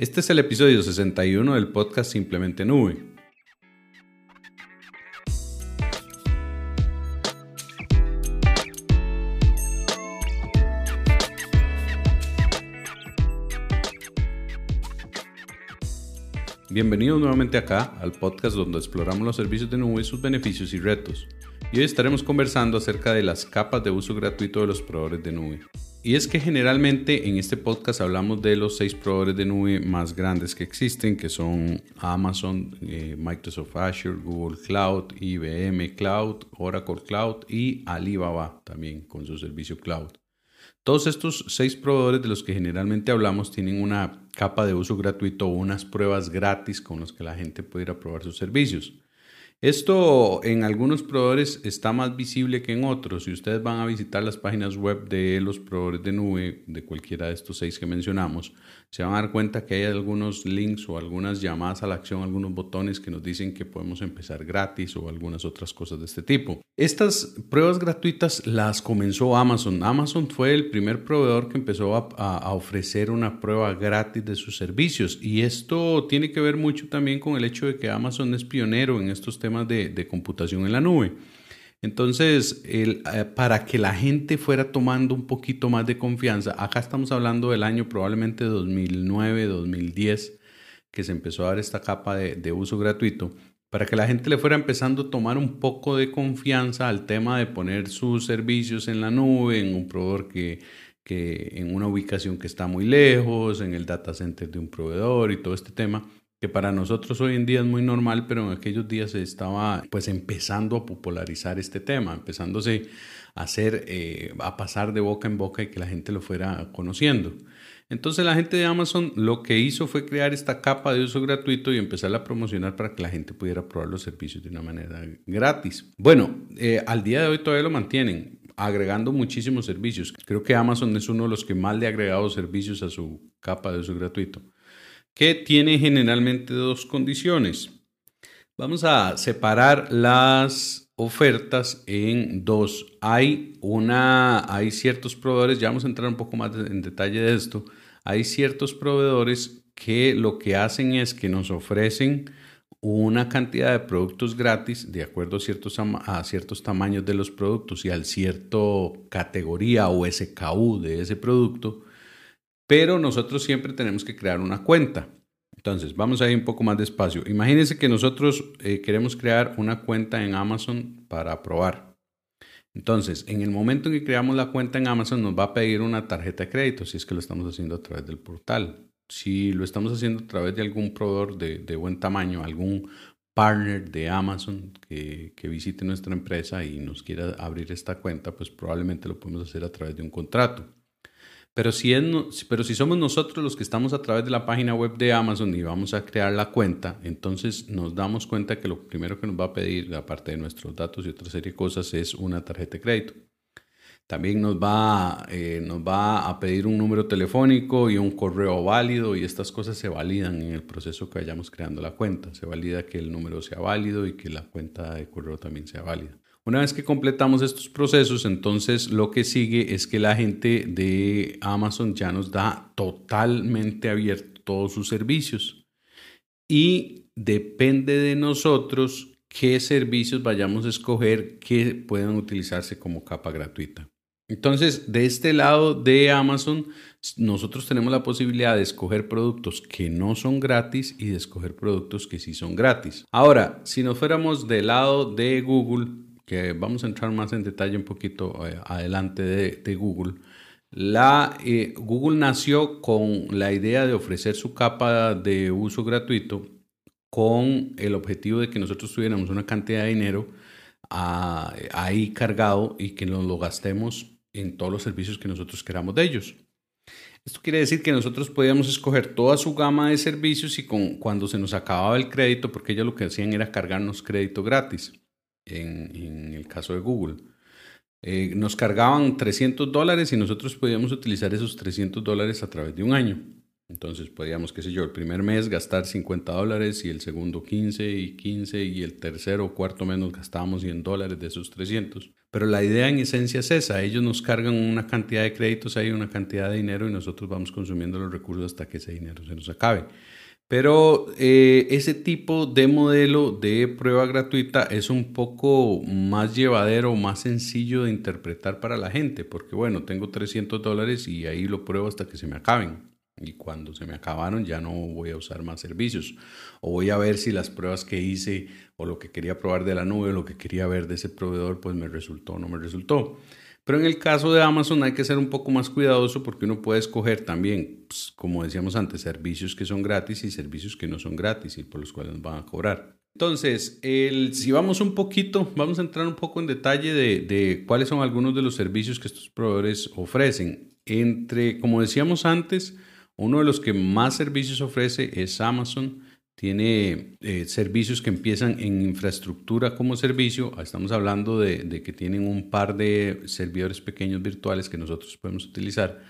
Este es el episodio 61 del podcast Simplemente Nube. Bienvenidos nuevamente acá al podcast donde exploramos los servicios de nube, sus beneficios y retos. Y hoy estaremos conversando acerca de las capas de uso gratuito de los proveedores de nube. Y es que generalmente en este podcast hablamos de los seis proveedores de nube más grandes que existen, que son Amazon, eh, Microsoft Azure, Google Cloud, IBM Cloud, Oracle Cloud y Alibaba también con su servicio cloud. Todos estos seis proveedores de los que generalmente hablamos tienen una capa de uso gratuito o unas pruebas gratis con las que la gente puede ir a probar sus servicios. Esto en algunos proveedores está más visible que en otros. Si ustedes van a visitar las páginas web de los proveedores de nube, de cualquiera de estos seis que mencionamos, se van a dar cuenta que hay algunos links o algunas llamadas a la acción, algunos botones que nos dicen que podemos empezar gratis o algunas otras cosas de este tipo. Estas pruebas gratuitas las comenzó Amazon. Amazon fue el primer proveedor que empezó a, ofrecer una prueba gratis de sus servicios y esto tiene que ver mucho también con el hecho de que Amazon es pionero en estos temas de, de computación en la nube. Entonces, el, eh, para que la gente fuera tomando un poquito más de confianza, acá estamos hablando del año probablemente 2009, 2010, que se empezó a dar esta capa de, de uso gratuito, para que la gente le fuera empezando a tomar un poco de confianza al tema de poner sus servicios en la nube, en un proveedor que, que en una ubicación que está muy lejos, en el data center de un proveedor y todo este tema que para nosotros hoy en día es muy normal, pero en aquellos días se estaba pues empezando a popularizar este tema, empezándose a hacer, eh, a pasar de boca en boca y que la gente lo fuera conociendo. Entonces la gente de Amazon lo que hizo fue crear esta capa de uso gratuito y empezar a promocionar para que la gente pudiera probar los servicios de una manera gratis. Bueno, eh, al día de hoy todavía lo mantienen agregando muchísimos servicios. Creo que Amazon es uno de los que más le ha agregado servicios a su capa de uso gratuito que tiene generalmente dos condiciones. Vamos a separar las ofertas en dos. Hay una, hay ciertos proveedores, ya vamos a entrar un poco más en detalle de esto. Hay ciertos proveedores que lo que hacen es que nos ofrecen una cantidad de productos gratis de acuerdo a ciertos, tamaños de los productos y al cierto categoría o SKU de ese producto pero nosotros siempre tenemos que crear una cuenta. Entonces, vamos a ir un poco más despacio. Imagínense que nosotros eh, queremos crear una cuenta en Amazon para probar. Entonces, en el momento en que creamos la cuenta en Amazon, nos va a pedir una tarjeta de crédito, si es que lo estamos haciendo a través del portal. Si lo estamos haciendo a través de algún proveedor de, buen tamaño, algún partner de Amazon que, visite nuestra empresa y nos quiera abrir esta cuenta, pues probablemente lo podemos hacer a través de un contrato. Pero si, pero si somos nosotros los que estamos a través de la página web de Amazon y vamos a crear la cuenta, entonces nos damos cuenta que lo primero que nos va a pedir, aparte de nuestros datos y otra serie de cosas, es una tarjeta de crédito. También nos va, eh, nos va a pedir un número telefónico y un correo válido y estas cosas se validan en el proceso que vayamos creando la cuenta. Se valida que el número sea válido y que la cuenta de correo también sea válida. Una vez que completamos estos procesos, entonces lo que sigue es que la gente de Amazon ya nos da totalmente abierto todos sus servicios. Y depende de nosotros qué servicios vayamos a escoger que puedan utilizarse como capa gratuita. Entonces, de este lado de Amazon, nosotros tenemos la posibilidad de escoger productos que no son gratis y de escoger productos que sí son gratis. Ahora, si nos fuéramos del lado de Google, que vamos a entrar más en detalle un poquito eh, adelante de, Google. La, eh, Google nació con la idea de ofrecer su capa de uso gratuito con el objetivo de que nosotros tuviéramos una cantidad de dinero ah, ahí cargado y que nos lo gastemos en todos los servicios que nosotros queramos de ellos. Esto quiere decir que nosotros podíamos escoger toda su gama de servicios y con, cuando se nos acababa el crédito, porque ellos lo que hacían era cargarnos crédito gratis en, el caso de Google. Eh, nos cargaban 300 dólares y nosotros podíamos utilizar esos 300 dólares a través de un año. Entonces podríamos, qué sé yo, el primer mes gastar 50 dólares y el segundo 15 y 15 y el tercero o cuarto mes nos gastábamos 100 dólares de esos 300. Pero la idea en esencia es esa, ellos nos cargan una cantidad de créditos ahí, una cantidad de dinero y nosotros vamos consumiendo los recursos hasta que ese dinero se nos acabe. Pero eh, ese tipo de modelo de prueba gratuita es un poco más llevadero, más sencillo de interpretar para la gente, porque bueno, tengo 300 dólares y ahí lo pruebo hasta que se me acaben y cuando se me acabaron ya no voy a usar más servicios o voy a ver si las pruebas que hice o lo que quería probar de la nube o lo que quería ver de ese proveedor pues me resultó o no me resultó. Pero en el caso de Amazon hay que ser un poco más cuidadoso porque uno puede escoger también, pues, como decíamos antes, servicios que son gratis y servicios que no son gratis y por los cuales nos van a cobrar. Entonces, si vamos un poquito, vamos a entrar un poco en detalle de, de cuáles son algunos de los servicios que estos proveedores ofrecen. Entre, como decíamos antes, uno de los que más servicios ofrece es Amazon. Tiene eh, servicios que empiezan en infraestructura como servicio. Estamos hablando de, que tienen un par de servidores pequeños virtuales que nosotros podemos utilizar,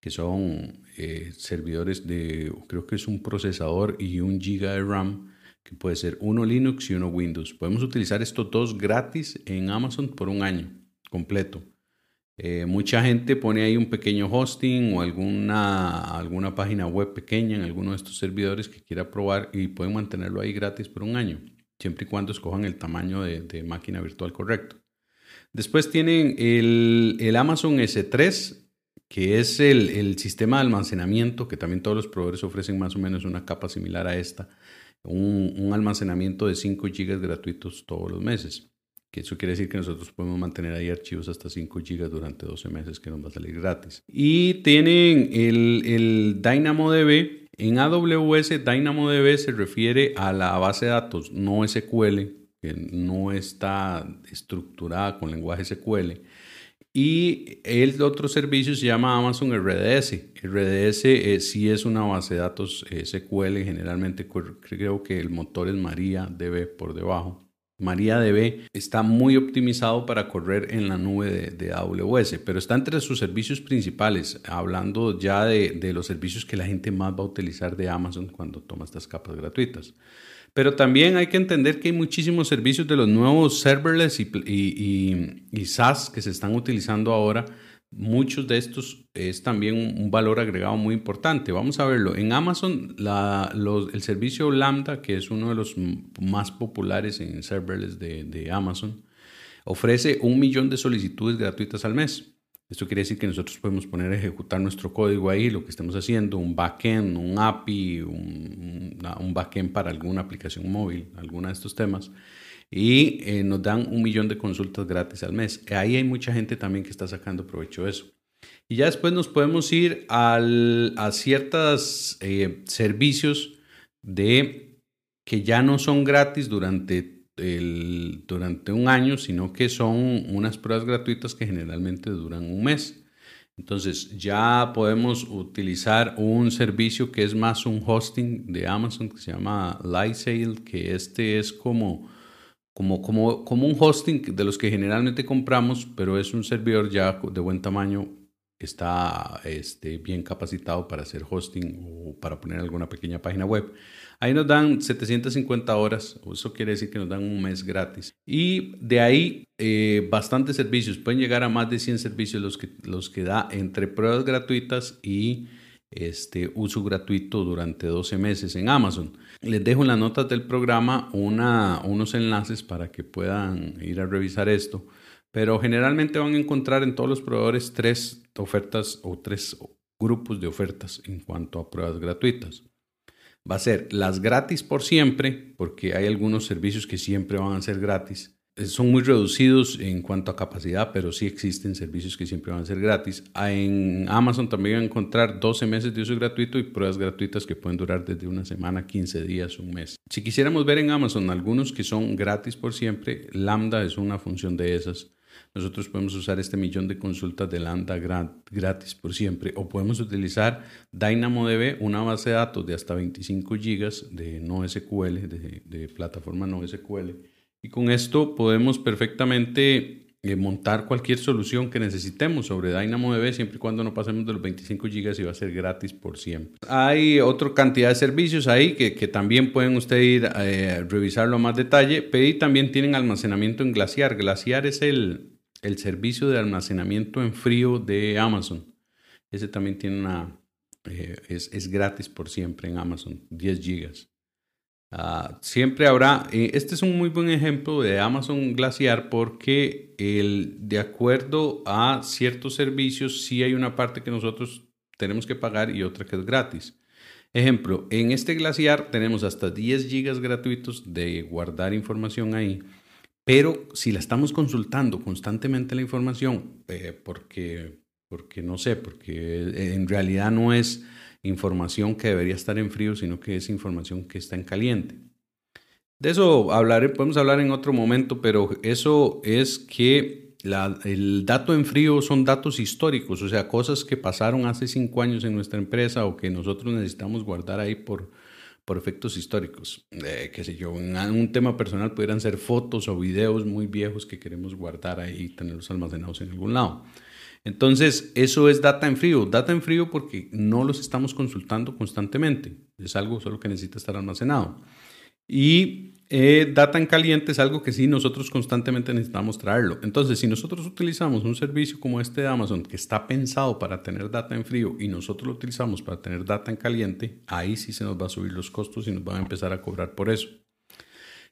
que son eh, servidores de, creo que es un procesador y un giga de RAM, que puede ser uno Linux y uno Windows. Podemos utilizar estos dos gratis en Amazon por un año completo. Eh, mucha gente pone ahí un pequeño hosting o alguna, alguna página web pequeña en alguno de estos servidores que quiera probar y pueden mantenerlo ahí gratis por un año, siempre y cuando escojan el tamaño de, máquina virtual correcto. Después tienen el, Amazon S3, que es el, sistema de almacenamiento, que también todos los proveedores ofrecen más o menos una capa similar a esta, un, un almacenamiento de 5 GB gratuitos todos los meses que eso quiere decir que nosotros podemos mantener ahí archivos hasta 5 GB durante 12 meses que nos va a salir gratis. Y tienen el, el DynamoDB. En AWS, DynamoDB se refiere a la base de datos no SQL, que no está estructurada con lenguaje SQL. Y el otro servicio se llama Amazon RDS. RDS eh, sí es una base de datos SQL, generalmente creo que el motor es MariaDB por debajo. MariaDB está muy optimizado para correr en la nube de, AWS, pero está entre sus servicios principales, hablando ya de, los servicios que la gente más va a utilizar de Amazon cuando toma estas capas gratuitas. Pero también hay que entender que hay muchísimos servicios de los nuevos serverless y, y, y SaaS que se están utilizando ahora muchos de estos es también un, valor agregado muy importante. Vamos a verlo. En Amazon, el servicio Lambda, que es uno de los más populares en serverless de, Amazon, ofrece un millón de solicitudes gratuitas al mes. Esto quiere decir que nosotros podemos poner a ejecutar nuestro código ahí, lo que estemos haciendo, un backend, un API, un, un backend para alguna aplicación móvil, alguna de estos temas y eh, nos dan un millón de consultas gratis al mes. Ahí hay mucha gente también que está sacando provecho de eso. Y ya después nos podemos ir al, a ciertos eh, servicios de que ya no son gratis durante, el, durante un año, sino que son unas pruebas gratuitas que generalmente duran un mes. Entonces ya podemos utilizar un servicio que es más un hosting de Amazon que se llama Lightsail, que este es como como, como, como un hosting de los que generalmente compramos, pero es un servidor ya de buen tamaño, está este, bien capacitado para hacer hosting o para poner alguna pequeña página web. Ahí nos dan 750 horas, eso quiere decir que nos dan un mes gratis. Y de ahí eh, bastantes servicios, pueden llegar a más de 100 servicios los que, los que da entre pruebas gratuitas y este, uso gratuito durante 12 meses en Amazon. Les dejo en las notas del programa unos enlaces para que puedan ir a revisar esto, pero generalmente van a encontrar en todos los proveedores tres ofertas o tres grupos de ofertas en cuanto a pruebas gratuitas. Va a ser las gratis por siempre, porque hay algunos servicios que siempre van a ser gratis son muy reducidos en cuanto a capacidad, pero sí existen servicios que siempre van a ser gratis. Ah, en Amazon también van a encontrar 12 meses de uso gratuito y pruebas gratuitas que pueden durar desde una semana, 15 días, un mes. Si quisiéramos ver en Amazon algunos que son gratis por siempre, Lambda es una función de esas. Nosotros podemos usar este millón de consultas de Lambda gratis por siempre o podemos utilizar DynamoDB, una base de datos de hasta 25 gigas de no SQL, de, de plataforma no SQL y con esto podemos perfectamente eh, montar cualquier solución que necesitemos sobre DynamoDB siempre y cuando no pasemos de los 25 GB y va a ser gratis por siempre. Hay otra cantidad de servicios ahí que, también pueden ustedes ir a eh, revisarlo a más detalle, pero también tienen almacenamiento en Glaciar. Glaciar es el, el servicio de almacenamiento en frío de Amazon. Ese también tiene una, eh, es, es, gratis por siempre en Amazon, 10 gigas. Ah, siempre habrá, eh, este es un muy buen ejemplo de Amazon Glaciar porque el, de acuerdo a ciertos servicios sí hay una parte que nosotros tenemos que pagar y otra que es gratis. Ejemplo, en este Glaciar tenemos hasta 10 gigas gratuitos de guardar información ahí, pero si la estamos consultando constantemente la información, eh, porque porque no sé, porque en realidad no es información que debería estar en frío, sino que es información que está en caliente. De eso hablaré, podemos hablar en otro momento, pero eso es que el dato en frío son datos históricos, o sea, cosas que pasaron hace cinco años en nuestra empresa o que nosotros necesitamos guardar ahí por, por efectos históricos. Eh, qué sé yo, en un tema personal pudieran ser fotos o videos muy viejos que queremos guardar ahí y tenerlos almacenados en algún lado. Entonces, eso es data en frío. Data en frío porque no los estamos consultando constantemente. Es algo solo que necesita estar almacenado. Y eh, data en caliente es algo que sí nosotros constantemente necesitamos traerlo. Entonces, si nosotros utilizamos un servicio como este de Amazon que está pensado para tener data en frío y nosotros lo utilizamos para tener data en caliente, ahí sí se nos va a subir los costos y nos van a empezar a cobrar por eso.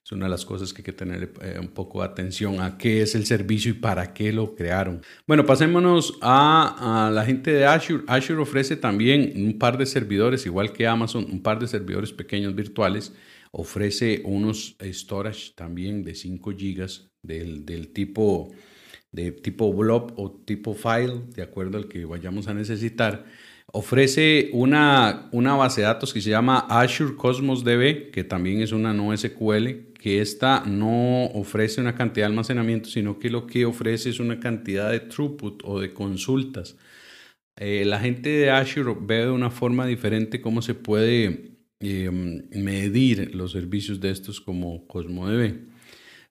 Es una de las cosas que hay que tener eh, un poco de atención a qué es el servicio y para qué lo crearon. Bueno, pasémonos a, la gente de Azure. Azure ofrece también un par de servidores, igual que Amazon, un par de servidores pequeños virtuales. Ofrece unos storage también de 5 GB del, del tipo de tipo blob o tipo file, de acuerdo al que vayamos a necesitar ofrece una, una, base de datos que se llama Azure Cosmos DB, que también es una no SQL, que esta no ofrece una cantidad de almacenamiento, sino que lo que ofrece es una cantidad de throughput o de consultas. Eh, la gente de Azure ve de una forma diferente cómo se puede em, medir los servicios de estos como CosmoDB.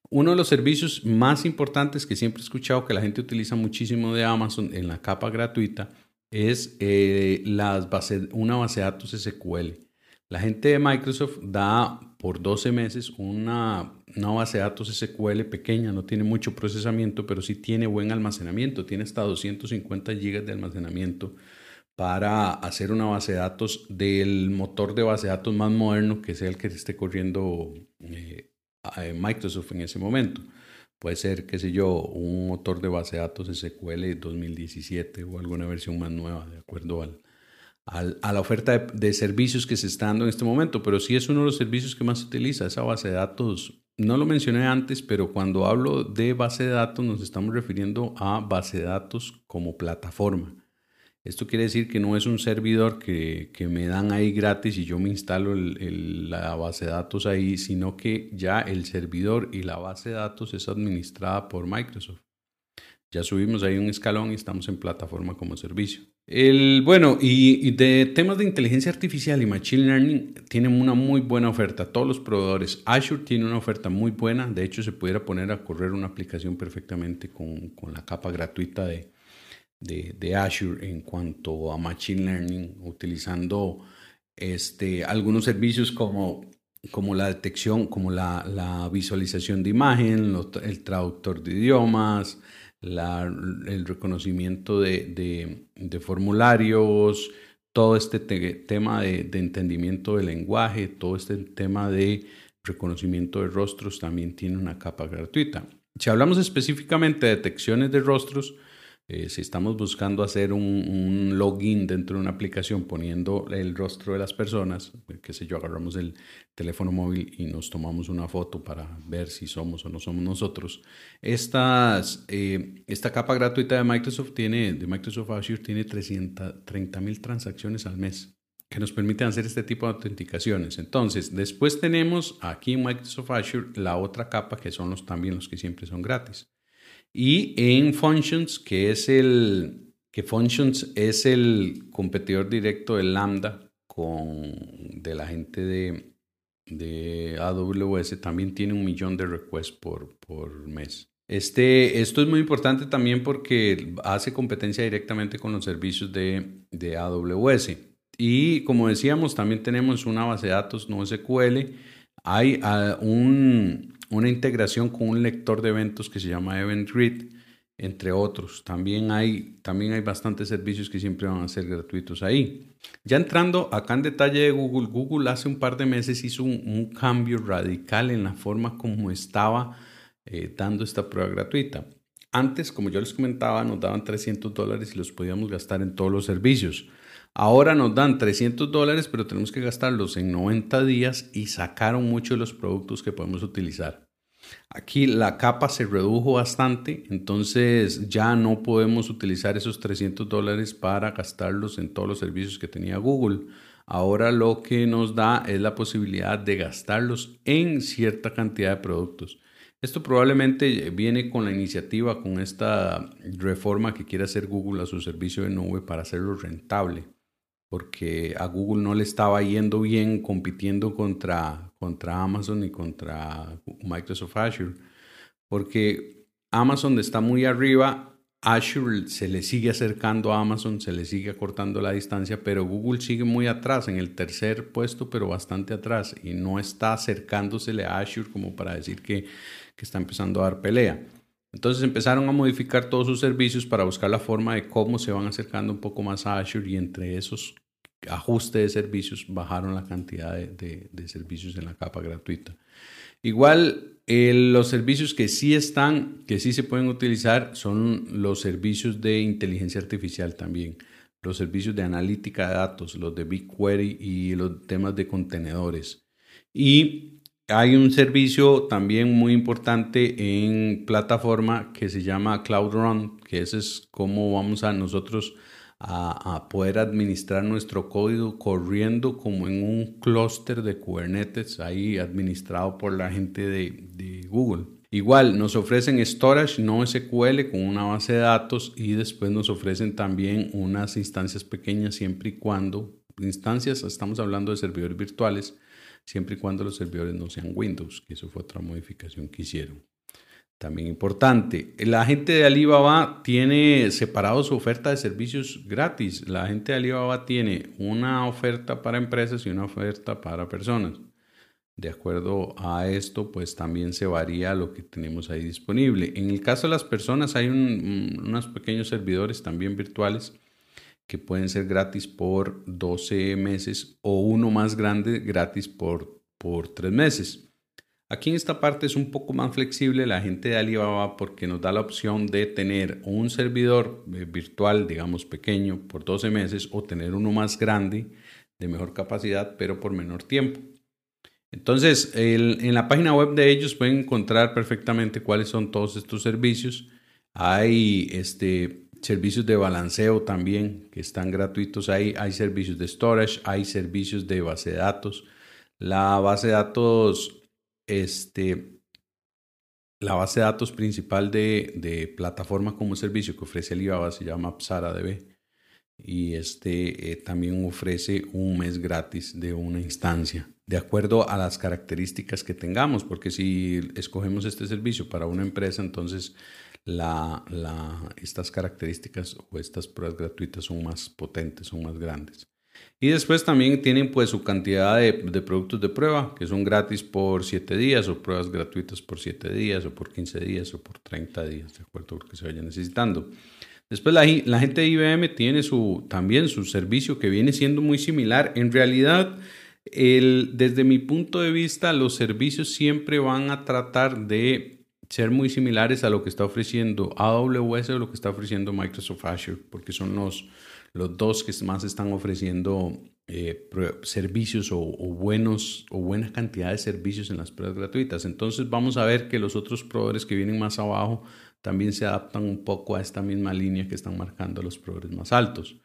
Uno de los servicios más importantes que siempre he escuchado que la gente utiliza muchísimo de Amazon en la capa gratuita es eh, las una base de datos SQL. La gente de Microsoft da por 12 meses una, una, base de datos SQL pequeña, no tiene mucho procesamiento, pero sí tiene buen almacenamiento, tiene hasta 250 GB de almacenamiento para hacer una base de datos del motor de base de datos más moderno que sea el que esté corriendo eh, Microsoft en ese momento. Puede ser, qué sé yo, un motor de base de datos SQL 2017 o alguna versión más nueva, de acuerdo al, a la oferta de, servicios que se está dando en este momento, pero sí es uno de los servicios que más se utiliza, esa base de datos. No lo mencioné antes, pero cuando hablo de base de datos nos estamos refiriendo a base de datos como plataforma. Esto quiere decir que no es un servidor que, me dan ahí gratis y yo me instalo la base de datos ahí, sino que ya el servidor y la base de datos es administrada por Microsoft. Ya subimos ahí un escalón y estamos en plataforma como servicio. El, bueno, y, de temas de inteligencia artificial y machine learning tienen una muy buena oferta. Todos los proveedores. Azure tiene una oferta muy buena. De hecho, se pudiera poner a correr una aplicación perfectamente con, con la capa gratuita de, de, de, Azure en cuanto a machine learning, utilizando este, algunos servicios como, como la detección, como la, la visualización de imagen, el traductor de idiomas el reconocimiento de, formularios, todo este tema de, entendimiento del lenguaje, todo este tema de reconocimiento de rostros también tiene una capa gratuita. Si hablamos específicamente de detecciones de rostros, eh, si estamos buscando hacer un, login dentro de una aplicación poniendo el rostro de las personas, eh, qué sé yo, agarramos el teléfono móvil y nos tomamos una foto para ver si somos o no somos nosotros. Estas, eh, esta capa gratuita de Microsoft tiene, de Microsoft Azure tiene 330 mil transacciones al mes que nos permiten hacer este tipo de autenticaciones. Entonces, después tenemos aquí en Microsoft Azure la otra capa que son los también los que siempre son gratis. Y en Functions, que es el que Functions es el competidor directo de Lambda con de la gente de, de AWS, también tiene un millón de requests por, por mes. Este, esto es muy importante también porque hace competencia directamente con los servicios de, de AWS. Y como decíamos, también tenemos una base de datos no SQL. Hay ah, un, una integración con un lector de eventos que se llama EventRead, entre otros. También hay, también hay bastantes servicios que siempre van a ser gratuitos ahí. Ya entrando acá en detalle de Google, Google hace un par de meses hizo un, cambio radical en la forma como estaba eh, dando esta prueba gratuita. Antes, como yo les comentaba, nos daban 300 dólares y los podíamos gastar en todos los servicios. Ahora nos dan 300 dólares, pero tenemos que gastarlos en 90 días y sacaron muchos de los productos que podemos utilizar. Aquí la capa se redujo bastante, entonces ya no podemos utilizar esos 300 dólares para gastarlos en todos los servicios que tenía Google. Ahora lo que nos da es la posibilidad de gastarlos en cierta cantidad de productos. Esto probablemente viene con la iniciativa, con esta reforma que quiere hacer Google a su servicio de nube para hacerlo rentable porque a Google no le estaba yendo bien compitiendo contra, contra Amazon y contra Microsoft Azure, porque Amazon está muy arriba, Azure se le sigue acercando a Amazon, se le sigue acortando la distancia, pero Google sigue muy atrás, en el tercer puesto, pero bastante atrás, y no está acercándosele a Azure como para decir que, que está empezando a dar pelea. Entonces empezaron a modificar todos sus servicios para buscar la forma de cómo se van acercando un poco más a Azure y entre esos ajustes de servicios bajaron la cantidad de, servicios en la capa gratuita. Igual los servicios que sí están, que sí se pueden utilizar son los servicios de inteligencia artificial también, los servicios de analítica de datos, los de BigQuery y los temas de contenedores. Y hay un servicio también muy importante en plataforma que se llama Cloud Run, que ese es cómo vamos a nosotros a, poder administrar nuestro código corriendo como en un clúster de Kubernetes ahí administrado por la gente de, de Google. Igual nos ofrecen storage no SQL con una base de datos y después nos ofrecen también unas instancias pequeñas siempre y cuando, instancias, estamos hablando de servidores virtuales, siempre y cuando los servidores no sean Windows, que eso fue otra modificación que hicieron. También importante, la gente de Alibaba tiene separado su oferta de servicios gratis. La gente de Alibaba tiene una oferta para empresas y una oferta para personas. De acuerdo a esto, pues también se varía lo que tenemos ahí disponible. En el caso de las personas, hay unos pequeños servidores también virtuales que pueden ser gratis por 12 meses o uno más grande gratis por, por 3 meses. Aquí en esta parte es un poco más flexible la gente de Alibaba porque nos da la opción de tener un servidor eh, virtual, digamos pequeño, por 12 meses o tener uno más grande de mejor capacidad, pero por menor tiempo. Entonces, en la página web de ellos pueden encontrar perfectamente cuáles son todos estos servicios. Hay este, servicios de balanceo también que están gratuitos ahí. Hay servicios de storage, hay servicios de base de datos. La base de datos este, la base de datos principal de, de plataforma como servicio que ofrece Alibaba se llama PsaraDB y este eh, también ofrece un mes gratis de una instancia de acuerdo a las características que tengamos porque si escogemos este servicio para una empresa entonces la, estas características o estas pruebas gratuitas son más potentes son más grandes y después también tienen pues su cantidad de, productos de prueba que son gratis por 7 días o pruebas gratuitas por 7 días o por 15 días o por 30 días, de acuerdo a lo que se vaya necesitando. Después la, la, gente de IBM tiene su, también su servicio que viene siendo muy similar. En realidad, el, desde mi punto de vista, los servicios siempre van a tratar de ser muy similares a lo que está ofreciendo AWS o lo que está ofreciendo Microsoft Azure, porque son los, los dos que más están ofreciendo eh, servicios o, buenos o buena cantidad de servicios en las pruebas gratuitas. Entonces vamos a ver que los otros proveedores que vienen más abajo también se adaptan un poco a esta misma línea que están marcando los proveedores más altos.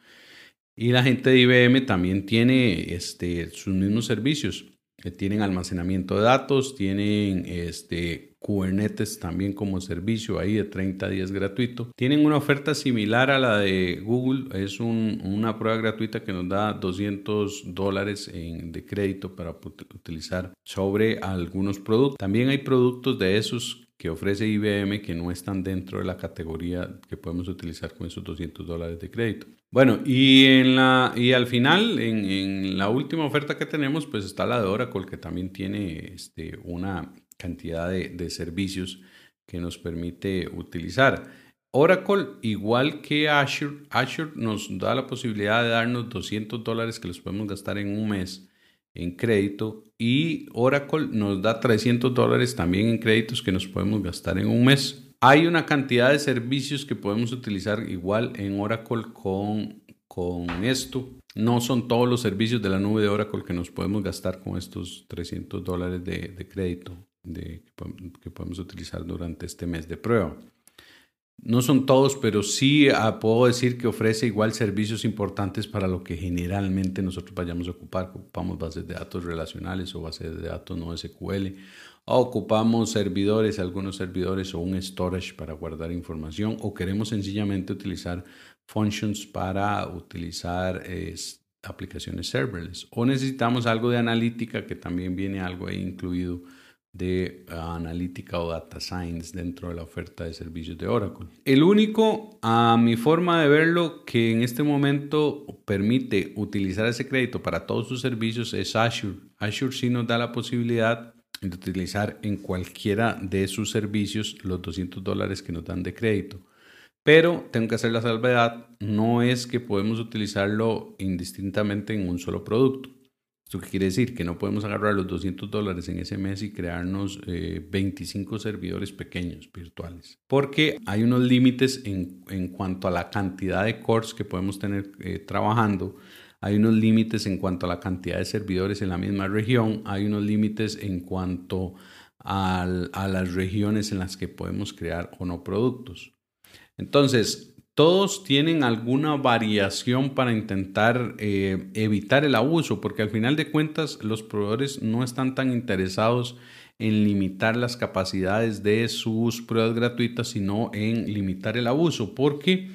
Y la gente de IBM también tiene este, sus mismos servicios. Tienen almacenamiento de datos, tienen este, Kubernetes también como servicio ahí de 30 días gratuito. Tienen una oferta similar a la de Google, es una prueba gratuita que nos da 200 dólares de crédito para utilizar sobre algunos productos. También hay productos de esos que ofrece IBM que no están dentro de la categoría que podemos utilizar con esos 200 dólares de crédito. Bueno, y, en la, y al final, en, la última oferta que tenemos, pues está la de Oracle, que también tiene este, una cantidad de, de servicios que nos permite utilizar. Oracle, igual que Azure, Azure nos da la posibilidad de darnos 200 dólares que los podemos gastar en un mes en crédito y Oracle nos da 300 dólares también en créditos que nos podemos gastar en un mes. Hay una cantidad de servicios que podemos utilizar igual en Oracle con, con esto. No son todos los servicios de la nube de Oracle que nos podemos gastar con estos 300 dólares de, crédito de, que podemos utilizar durante este mes de prueba. No son todos, pero sí ah, puedo decir que ofrece igual servicios importantes para lo que generalmente nosotros vayamos a ocupar. Ocupamos bases de datos relacionales o bases de datos no SQL. O ocupamos servidores, algunos servidores o un storage para guardar información. O queremos sencillamente utilizar functions para utilizar aplicaciones serverless. O necesitamos algo de analítica que también viene algo ahí incluido de analítica o data science dentro de la oferta de servicios de Oracle. El único, a mi forma de verlo, que en este momento permite utilizar ese crédito para todos sus servicios es Azure. Azure sí nos da la posibilidad de utilizar en cualquiera de sus servicios los 200 dólares que nos dan de crédito. Pero tengo que hacer la salvedad, no es que podemos utilizarlo indistintamente en un solo producto. ¿Esto qué quiere decir? Que no podemos agarrar los 200 dólares en ese mes y crearnos 25 eh, servidores pequeños virtuales. Porque hay unos límites en, en, cuanto a la cantidad de cores que podemos tener eh, trabajando. Hay unos límites en cuanto a la cantidad de servidores en la misma región. Hay unos límites en cuanto a, a las regiones en las que podemos crear o no productos. Entonces, todos tienen alguna variación para intentar eh, evitar el abuso, porque al final de cuentas los proveedores no están tan interesados en limitar las capacidades de sus pruebas gratuitas, sino en limitar el abuso, porque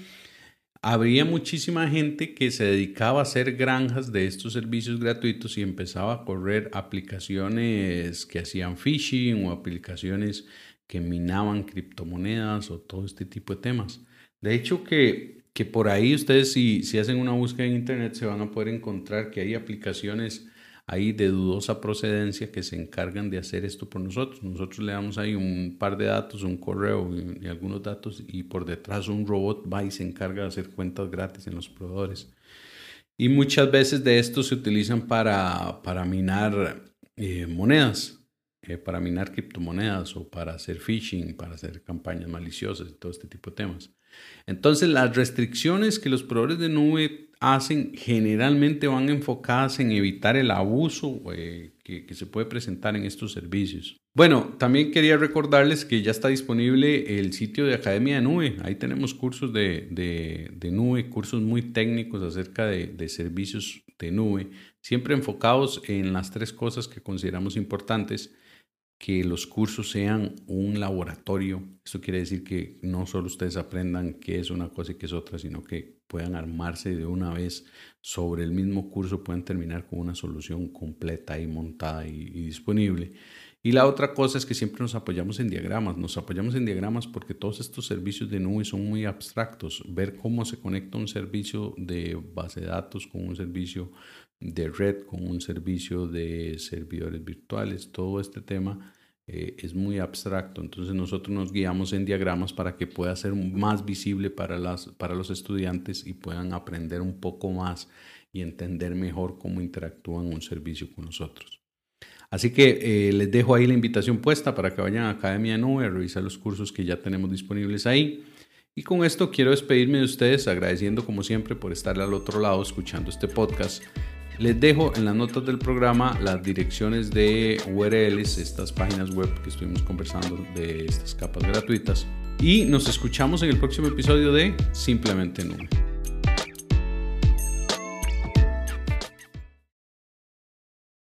habría muchísima gente que se dedicaba a hacer granjas de estos servicios gratuitos y empezaba a correr aplicaciones que hacían phishing o aplicaciones que minaban criptomonedas o todo este tipo de temas. De hecho, que, que por ahí ustedes si, si hacen una búsqueda en Internet se van a poder encontrar que hay aplicaciones ahí de dudosa procedencia que se encargan de hacer esto por nosotros. Nosotros le damos ahí un par de datos, un correo y, algunos datos y por detrás un robot va y se encarga de hacer cuentas gratis en los proveedores. Y muchas veces de esto se utilizan para, para minar eh, monedas, eh, para minar criptomonedas o para hacer phishing, para hacer campañas maliciosas y todo este tipo de temas. Entonces, las restricciones que los proveedores de nube hacen generalmente van enfocadas en evitar el abuso eh, que, se puede presentar en estos servicios. Bueno, también quería recordarles que ya está disponible el sitio de Academia de Nube. Ahí tenemos cursos de, nube, cursos muy técnicos acerca de, de servicios de nube, siempre enfocados en las tres cosas que consideramos importantes que los cursos sean un laboratorio. Eso quiere decir que no solo ustedes aprendan qué es una cosa y qué es otra, sino que puedan armarse de una vez sobre el mismo curso, puedan terminar con una solución completa y montada y, disponible. Y la otra cosa es que siempre nos apoyamos en diagramas. Nos apoyamos en diagramas porque todos estos servicios de nube son muy abstractos. Ver cómo se conecta un servicio de base de datos con un servicio de red con un servicio de servidores virtuales, todo este tema eh, es muy abstracto, entonces nosotros nos guiamos en diagramas para que pueda ser más visible para, las, para los estudiantes y puedan aprender un poco más y entender mejor cómo interactúan un servicio con nosotros. Así que eh, les dejo ahí la invitación puesta para que vayan a Academia Nube a revisar los cursos que ya tenemos disponibles ahí. Y con esto quiero despedirme de ustedes agradeciendo como siempre por estar al otro lado escuchando este podcast. Les dejo en las notas del programa las direcciones de URLs, estas páginas web que estuvimos conversando de estas capas gratuitas. Y nos escuchamos en el próximo episodio de Simplemente Nube.